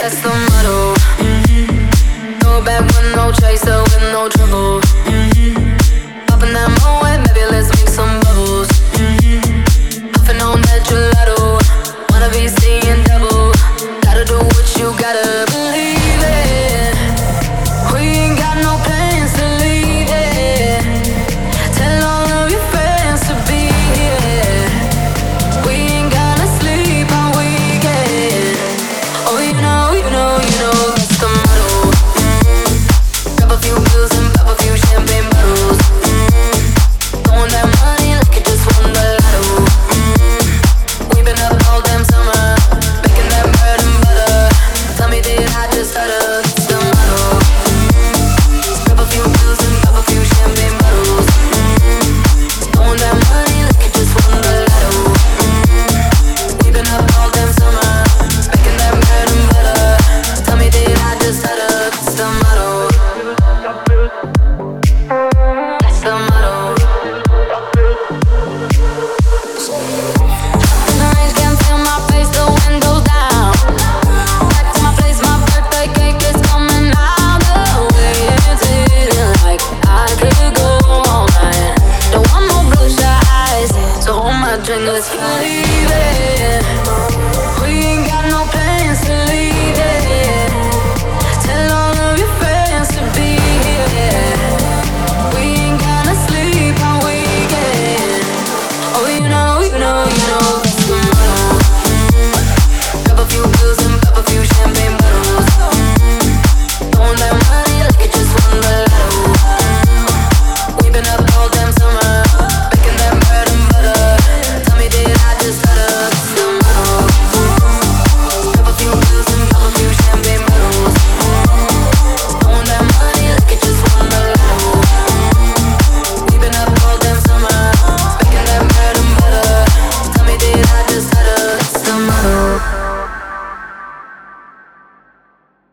That's the motto. Mm-hmm. No back with no chaser, with no trouble. Let's es it.